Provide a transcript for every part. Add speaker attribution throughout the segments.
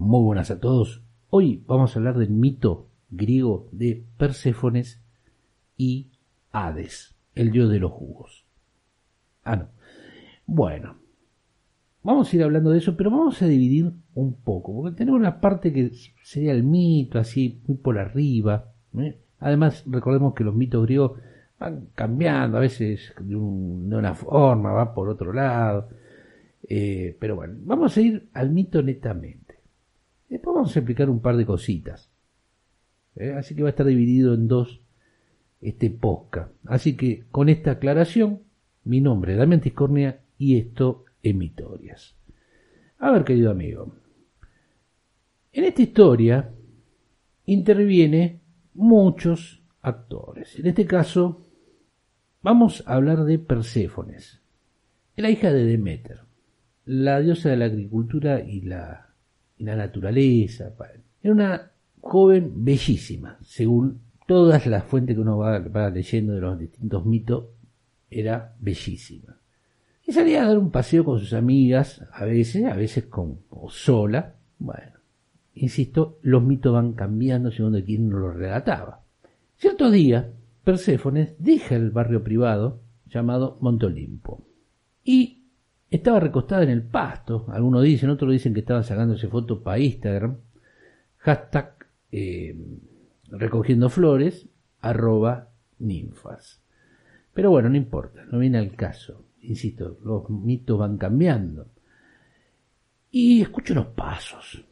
Speaker 1: Muy buenas a todos. Hoy vamos a hablar del mito griego de Perséfones y Hades, el dios de los jugos. Ah, no. Bueno, vamos a ir hablando de eso, pero vamos a dividir un poco, porque tenemos una parte que sería el mito, así, muy por arriba. ¿eh? Además, recordemos que los mitos griegos van cambiando, a veces de, una forma, va por otro lado. Eh, pero bueno, vamos a ir al mito netamente. Después vamos a explicar un par de cositas. ¿eh? Así que va a estar dividido en dos este podcast. Así que con esta aclaración, mi nombre es Damián Tiscornia y esto es Mitorias. A ver, querido amigo. En esta historia interviene muchos actores. En este caso, vamos a hablar de Perséfones, la hija de Demeter, la diosa de la agricultura y la la naturaleza. Era una joven bellísima, según todas las fuentes que uno va, leyendo de los distintos mitos, era bellísima. Y salía a dar un paseo con sus amigas, a veces, a veces con, o sola. Bueno, insisto, los mitos van cambiando según de quién lo relataba. Cierto día, Perséfones deja el barrio privado llamado Montolimpo y estaba recostada en el pasto, algunos dicen, otros dicen que estaba sacándose fotos para Instagram. Hashtag eh, recogiendo flores, arroba ninfas. Pero bueno, no importa, no viene al caso. Insisto, los mitos van cambiando. Y escucho los pasos.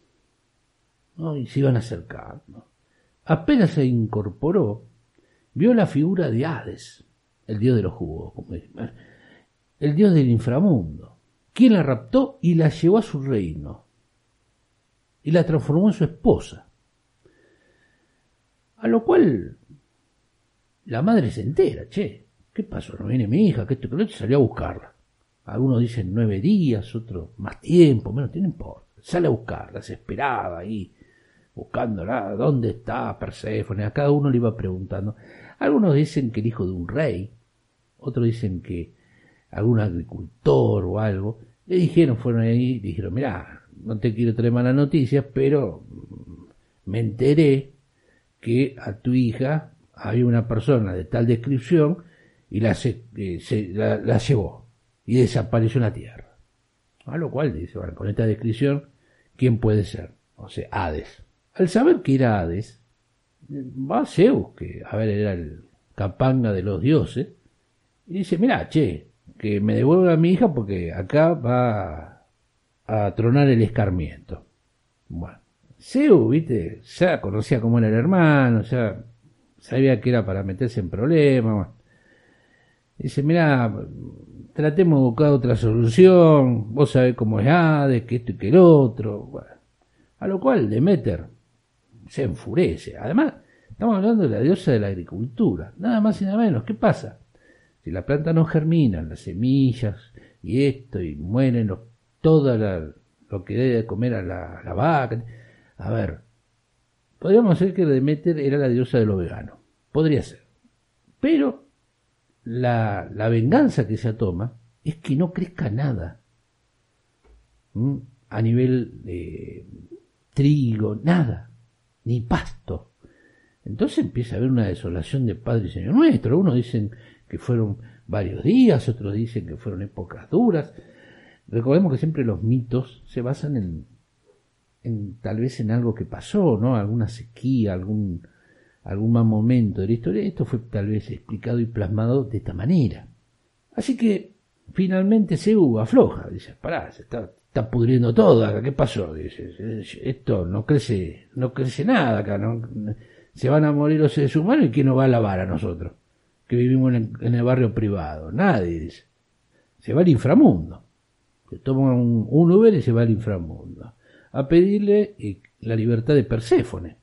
Speaker 1: Y se iban acercando. Apenas se incorporó, vio la figura de Hades, el dios de los jugos, como el dios del inframundo, quien la raptó y la llevó a su reino y la transformó en su esposa. A lo cual la madre se entera, che, ¿qué pasó? No viene mi hija, que esto que salió a buscarla. Algunos dicen nueve días, otros más tiempo, menos, no importa. Sale a buscarla, desesperada ahí, buscándola, ¿dónde está Perséfone? A cada uno le iba preguntando. Algunos dicen que el hijo de un rey, otros dicen que algún agricultor o algo, le dijeron, fueron ahí, dijeron, mira, no te quiero traer malas noticias, pero me enteré que a tu hija había una persona de tal descripción y la, se, eh, la, llevó y desapareció en la tierra. A lo cual dice, bueno, con esta descripción, ¿quién puede ser? O sea, Hades. Al saber que era Hades, va Zeus, que a ver, era el capanga de los dioses, y dice, mira, che, que me devuelva a mi hija porque acá va a tronar el escarmiento. Bueno, Seu, viste, ya conocía cómo era el hermano, ya sabía que era para meterse en problemas. Dice, mira, tratemos de buscar otra solución, vos sabés cómo es Hades, que esto y que el otro. A lo cual Demeter se enfurece. Además, estamos hablando de la diosa de la agricultura, nada más y nada menos. ¿Qué pasa? Si la planta no germina, las semillas y esto, y mueren todo lo que debe comer a la, vaca. A ver, podríamos decir que Demeter era la diosa de lo vegano. Podría ser. Pero la, venganza que se toma es que no crezca nada. A nivel de trigo, nada. Ni pasto. Entonces empieza a haber una desolación de Padre y Señor nuestro. Unos dicen que fueron varios días, otros dicen que fueron épocas duras. Recordemos que siempre los mitos se basan en, en tal vez en algo que pasó, ¿no? Alguna sequía, algún, algún mal momento de la historia. Esto fue tal vez explicado y plasmado de esta manera. Así que finalmente Seu afloja, dice, pará, se está, está pudriendo todo acá, ¿qué pasó? Dice, esto no crece, no crece nada acá, ¿no? se van a morir los seres humanos y quién nos va a lavar a nosotros que vivimos en, el barrio privado. Nadie dice. Se va al inframundo. Se toma un, Uber y se va al inframundo. a pedirle la libertad de Perséfone.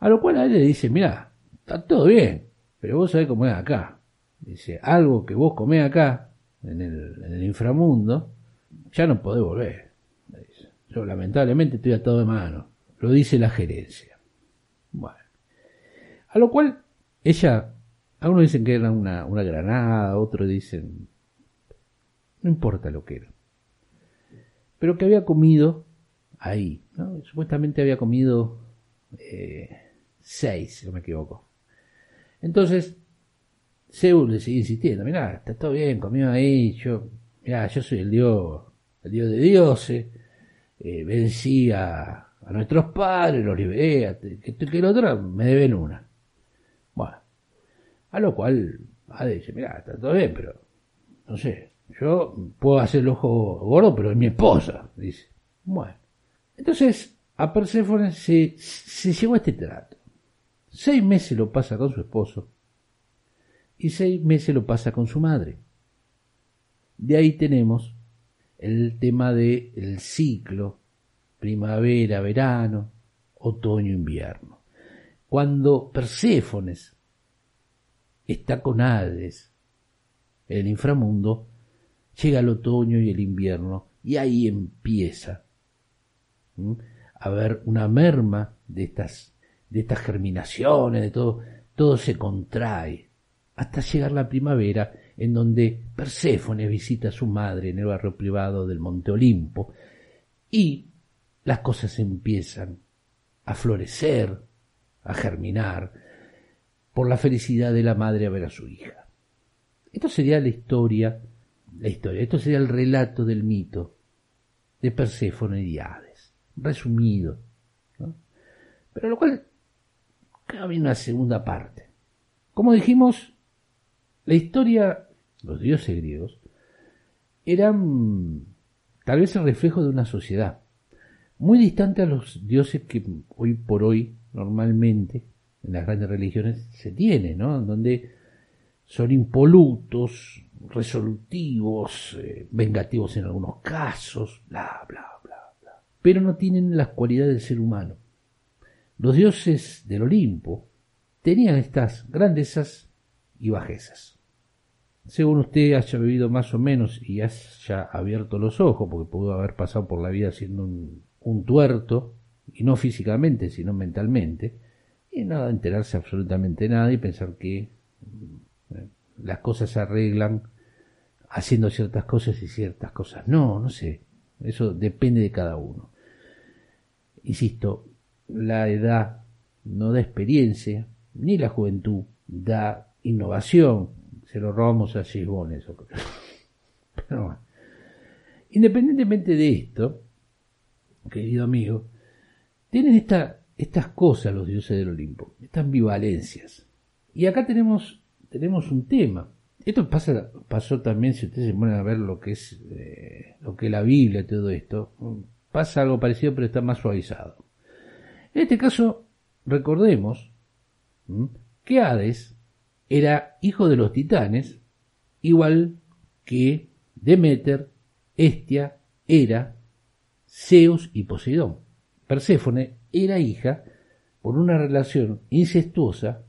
Speaker 1: A lo cual a él le dice, mira, está todo bien, pero vos sabés cómo es acá. Dice, algo que vos comés acá, en el, en el inframundo, ya no podés volver. Yo lamentablemente estoy atado de mano. Lo dice la gerencia. Bueno. A lo cual ella, algunos dicen que era una, una granada, otros dicen, no importa lo que era. Pero que había comido ahí. Supuestamente había comido eh, seis, si no me equivoco. Entonces, Zeus le sigue insistiendo, mira, está todo bien, comió ahí, yo, mira, yo soy el dios, el dios de dioses, eh, vencí a, nuestros padres, los liberé, que, que el otro me deben una. A lo cual Ade dice, mira, está todo bien, pero no sé, yo puedo hacer el ojo gordo, pero es mi esposa, dice. Bueno, entonces a Perséfone se, se llegó a este trato. Seis meses lo pasa con su esposo y seis meses lo pasa con su madre. De ahí tenemos el tema del el ciclo primavera, verano, otoño, invierno. Cuando Perséfones está con Hades, el inframundo, llega el otoño y el invierno y ahí empieza a haber una merma de estas, de estas germinaciones, de todo, todo se contrae hasta llegar la primavera en donde Perséfone visita a su madre en el barrio privado del Monte Olimpo y las cosas empiezan a florecer, a germinar, por la felicidad de la madre a ver a su hija. Esto sería la historia, la historia, esto sería el relato del mito de Perséfone y Hades, resumido, pero lo cual cabe una segunda parte. Como dijimos, la historia los dioses griegos, eran tal vez el reflejo de una sociedad, muy distante a los dioses que hoy por hoy normalmente en las grandes religiones se tiene, ¿no? Donde son impolutos, resolutivos, eh, vengativos en algunos casos, bla, bla, bla, bla. Pero no tienen las cualidades del ser humano. Los dioses del Olimpo tenían estas grandezas y bajezas según usted haya vivido más o menos y haya abierto los ojos, porque pudo haber pasado por la vida siendo un, tuerto, y no físicamente, sino mentalmente, y nada, enterarse absolutamente nada y pensar que eh, las cosas se arreglan haciendo ciertas cosas y ciertas cosas. No, no sé, eso depende de cada uno. Insisto, la edad no da experiencia, ni la juventud da innovación, se lo robamos a Gisbon eso. Pero bueno. Independientemente de esto, querido amigo, tienen esta, estas cosas los dioses del Olimpo, estas ambivalencias. Y acá tenemos, tenemos un tema. Esto pasa, pasó también, si ustedes se ponen a ver lo que es eh, lo que la Biblia, todo esto, pasa algo parecido, pero está más suavizado. En este caso, recordemos que Hades era hijo de los titanes, igual que Demeter, Estia, Hera, Zeus y Poseidón. Perséfone era hija por una relación incestuosa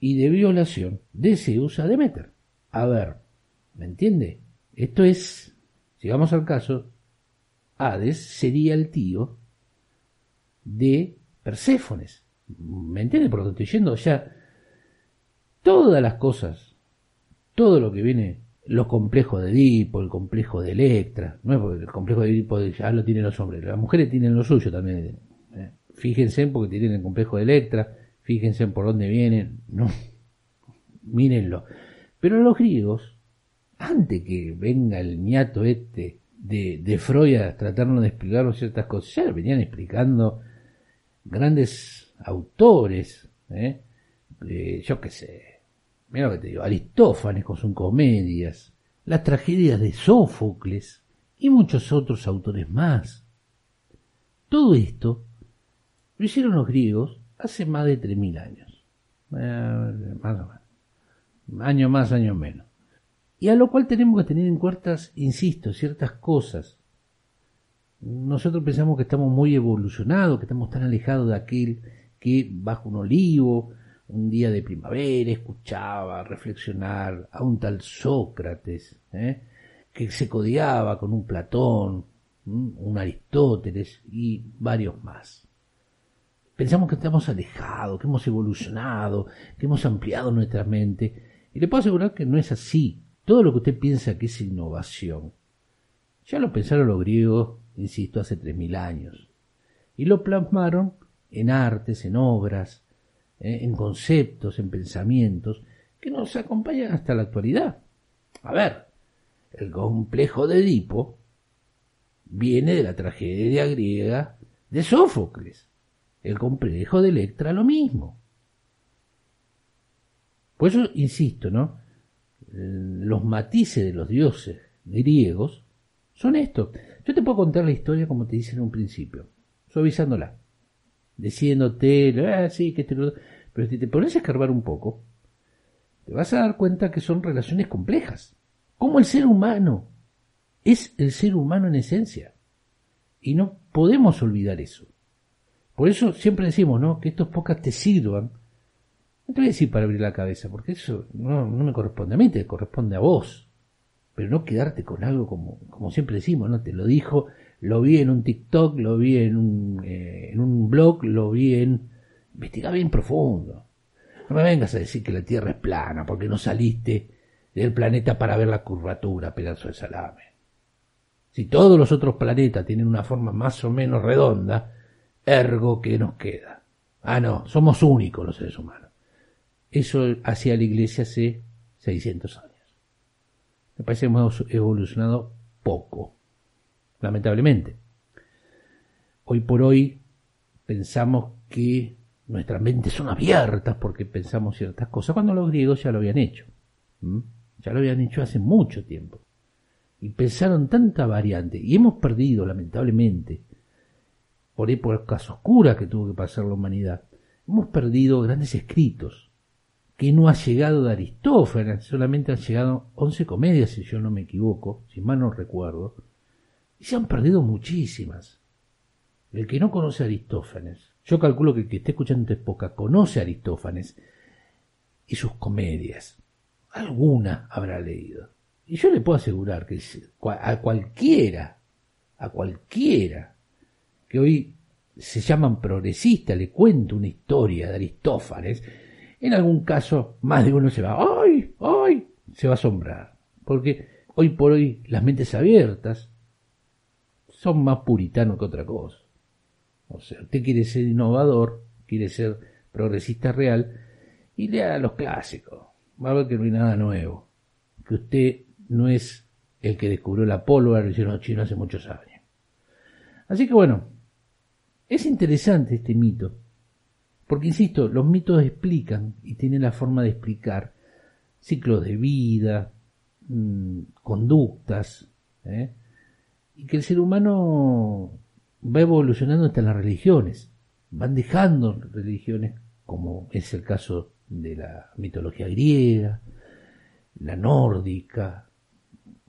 Speaker 1: y de violación de Zeus a Demeter. A ver, ¿me entiende? Esto es, si vamos al caso, Hades sería el tío de Perséfones. ¿Me entiende por que estoy diciendo? O sea, todas las cosas, todo lo que viene, los complejos de Edipo, el complejo de Electra, no es porque el complejo de Edipo ya lo tienen los hombres, las mujeres tienen lo suyo también. Eh, fíjense porque tienen el complejo de Electra, fíjense por dónde vienen, no, mírenlo. Pero los griegos, antes que venga el ñato este de, de Freud a tratarnos de explicarnos ciertas cosas, ya venían explicando grandes autores, ¿eh? Eh, yo qué sé, mira lo que te digo, Aristófanes con sus comedias, las tragedias de Sófocles y muchos otros autores más. Todo esto lo hicieron los griegos hace más de 3.000 años. Eh, más o menos. Año más, año menos. Y a lo cual tenemos que tener en cuenta, insisto, ciertas cosas nosotros pensamos que estamos muy evolucionados, que estamos tan alejados de aquel que bajo un olivo, un día de primavera, escuchaba reflexionar a un tal Sócrates, ¿eh? que se codiaba con un Platón, un Aristóteles y varios más. Pensamos que estamos alejados, que hemos evolucionado, que hemos ampliado nuestra mente. Y le puedo asegurar que no es así. Todo lo que usted piensa que es innovación, ya lo pensaron los griegos, insisto, hace tres mil años. Y lo plasmaron en artes, en obras, eh, en conceptos, en pensamientos, que nos acompañan hasta la actualidad. A ver, el complejo de Edipo viene de la tragedia griega de Sófocles. El complejo de Electra lo mismo. Por eso insisto, ¿no? Los matices de los dioses griegos son estos. Yo te puedo contar la historia como te dicen en un principio, suavizándola, diciéndote, ah, sí, que este... Pero si te pones a escarbar un poco, te vas a dar cuenta que son relaciones complejas. Como el ser humano es el ser humano en esencia. Y no podemos olvidar eso. Por eso siempre decimos, ¿no? Que estos pocas te sirvan. No te voy a decir para abrir la cabeza, porque eso no, me corresponde a mí, te corresponde a vos. Pero no quedarte con algo como, como siempre decimos, ¿no? Te lo dijo, lo vi en un TikTok, lo vi en un, eh, en un blog, lo vi en... Investiga bien profundo. No me vengas a decir que la Tierra es plana, porque no saliste del planeta para ver la curvatura, pedazo de salame. Si todos los otros planetas tienen una forma más o menos redonda, ergo que nos queda. Ah, no, somos únicos los seres humanos. Eso hacía la iglesia hace 600 años. Me parece que hemos evolucionado poco, lamentablemente. Hoy por hoy pensamos que nuestras mentes son abiertas porque pensamos ciertas cosas, cuando los griegos ya lo habían hecho. Ya lo habían hecho hace mucho tiempo y pensaron tanta variante y hemos perdido lamentablemente por épocas oscuras que tuvo que pasar la humanidad hemos perdido grandes escritos que no ha llegado de Aristófanes solamente han llegado once comedias si yo no me equivoco si mal no recuerdo y se han perdido muchísimas el que no conoce a Aristófanes yo calculo que el que esté escuchando esta época conoce a Aristófanes y sus comedias alguna habrá leído y yo le puedo asegurar que a cualquiera, a cualquiera que hoy se llaman progresistas, le cuento una historia de Aristófanes, en algún caso más de uno se va, ¡ay! ¡ay! se va a asombrar. Porque hoy por hoy las mentes abiertas son más puritanos que otra cosa. O sea, usted quiere ser innovador, quiere ser progresista real, y lea los clásicos. Va a ver que no hay nada nuevo. Que usted no es el que descubrió la pólvora, lo hicieron los chinos hace muchos años. Así que bueno, es interesante este mito, porque insisto, los mitos explican y tienen la forma de explicar ciclos de vida, mm, conductas, ¿eh? Y que el ser humano va evolucionando hasta las religiones, van dejando religiones, como es el caso de la mitología griega, la nórdica,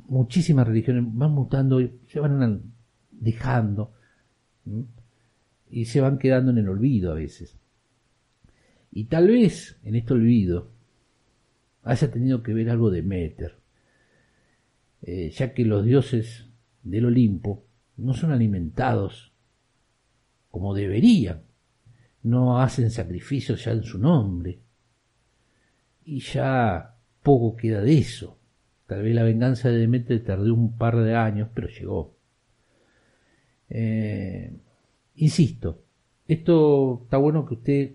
Speaker 1: muchísimas religiones van mutando y se van dejando y se van quedando en el olvido a veces. Y tal vez en este olvido haya tenido que ver algo de Meter, eh, ya que los dioses del Olimpo no son alimentados como deberían, no hacen sacrificios ya en su nombre, y ya poco queda de eso. Tal vez la venganza de Demeter tardó un par de años, pero llegó. Eh, insisto, esto está bueno que usted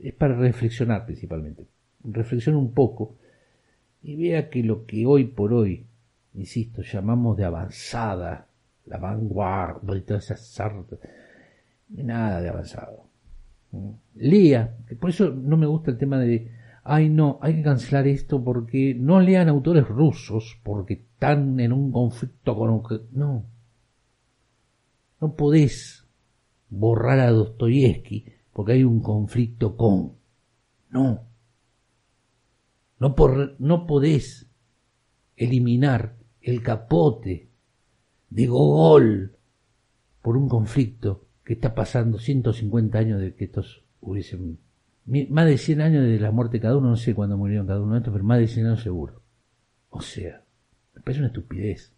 Speaker 1: es para reflexionar principalmente. Reflexione un poco y vea que lo que hoy por hoy, insisto, llamamos de avanzada, la vanguardia y todas esas nada de avanzado. Lea, por eso no me gusta el tema de ay no, hay que cancelar esto porque no lean autores rusos porque están en un conflicto con. No, no podés borrar a Dostoyevsky porque hay un conflicto con... No. No, por, no podés eliminar el capote de Gogol por un conflicto que está pasando 150 años de que estos hubiesen... Más de 100 años de la muerte de cada uno, no sé cuándo murieron cada uno de estos, pero más de 100 años seguro. O sea, me parece una estupidez.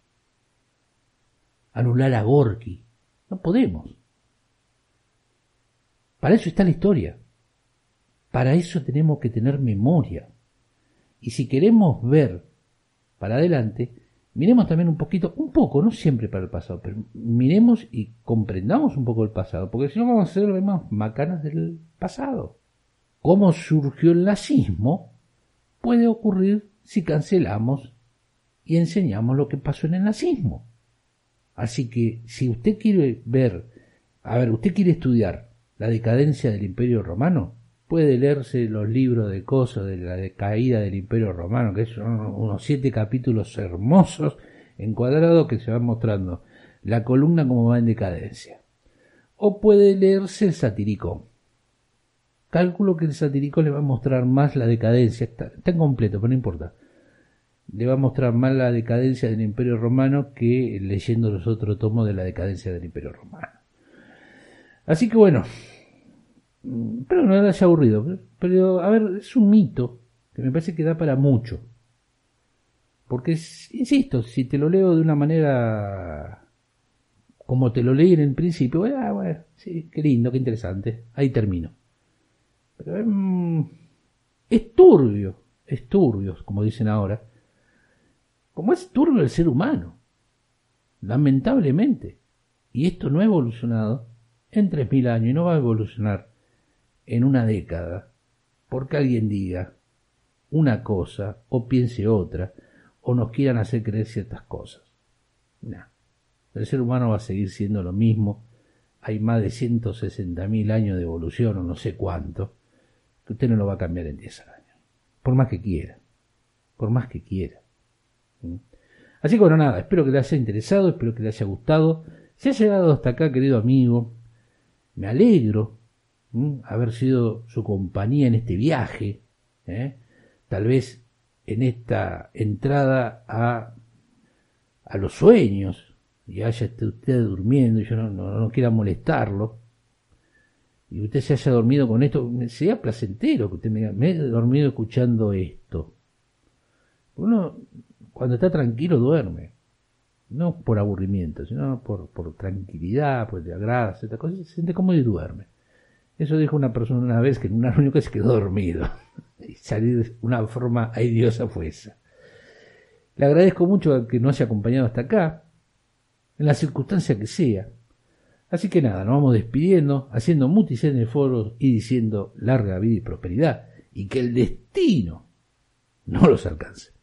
Speaker 1: Anular a Gorky. No podemos. Para eso está la historia. Para eso tenemos que tener memoria. Y si queremos ver para adelante, miremos también un poquito, un poco, no siempre para el pasado, pero miremos y comprendamos un poco el pasado, porque si no vamos a hacer las mismas macanas del pasado. Cómo surgió el nazismo puede ocurrir si cancelamos y enseñamos lo que pasó en el nazismo. Así que si usted quiere ver, a ver, usted quiere estudiar la decadencia del imperio romano, puede leerse los libros de cosas de la decaída del Imperio Romano, que son unos siete capítulos hermosos encuadrados que se van mostrando la columna como va en decadencia. O puede leerse el satírico. Cálculo que el satírico le va a mostrar más la decadencia, está, está completo, pero no importa. Le va a mostrar más la decadencia del Imperio Romano que leyendo los otros tomos de la decadencia del Imperio Romano. Así que bueno, pero no le haya aburrido. Pero, a ver, es un mito que me parece que da para mucho. Porque, insisto, si te lo leo de una manera como te lo leí en el principio, ah, bueno, sí, qué lindo, qué interesante, ahí termino. Pero mm, es turbio, es turbio, como dicen ahora, como es turbio el ser humano, lamentablemente. Y esto no ha evolucionado en 3.000 años y no va a evolucionar en una década porque alguien diga una cosa o piense otra o nos quieran hacer creer ciertas cosas. No. El ser humano va a seguir siendo lo mismo. Hay más de 160.000 años de evolución o no sé cuánto, que usted no lo va a cambiar en 10 años. Por más que quiera. Por más que quiera. ¿Mm? Así que bueno, nada, espero que le haya interesado, espero que le haya gustado. Si ha llegado hasta acá, querido amigo, me alegro haber sido su compañía en este viaje, ¿eh? tal vez en esta entrada a, a los sueños, y haya usted durmiendo y yo no, no, quiera molestarlo, y usted se haya dormido con esto, sería placentero que usted me diga, me he dormido escuchando esto. Uno, cuando está tranquilo, duerme. No por aburrimiento, sino por, por tranquilidad, pues le agrada, se siente cómodo y duerme. Eso dijo una persona una vez que en una reunión que se quedó dormido. Y salir de una forma aidiosa fue esa. Le agradezco mucho que nos haya acompañado hasta acá, en la circunstancia que sea. Así que nada, nos vamos despidiendo, haciendo mutis en el foro y diciendo larga vida y prosperidad, y que el destino no los alcance.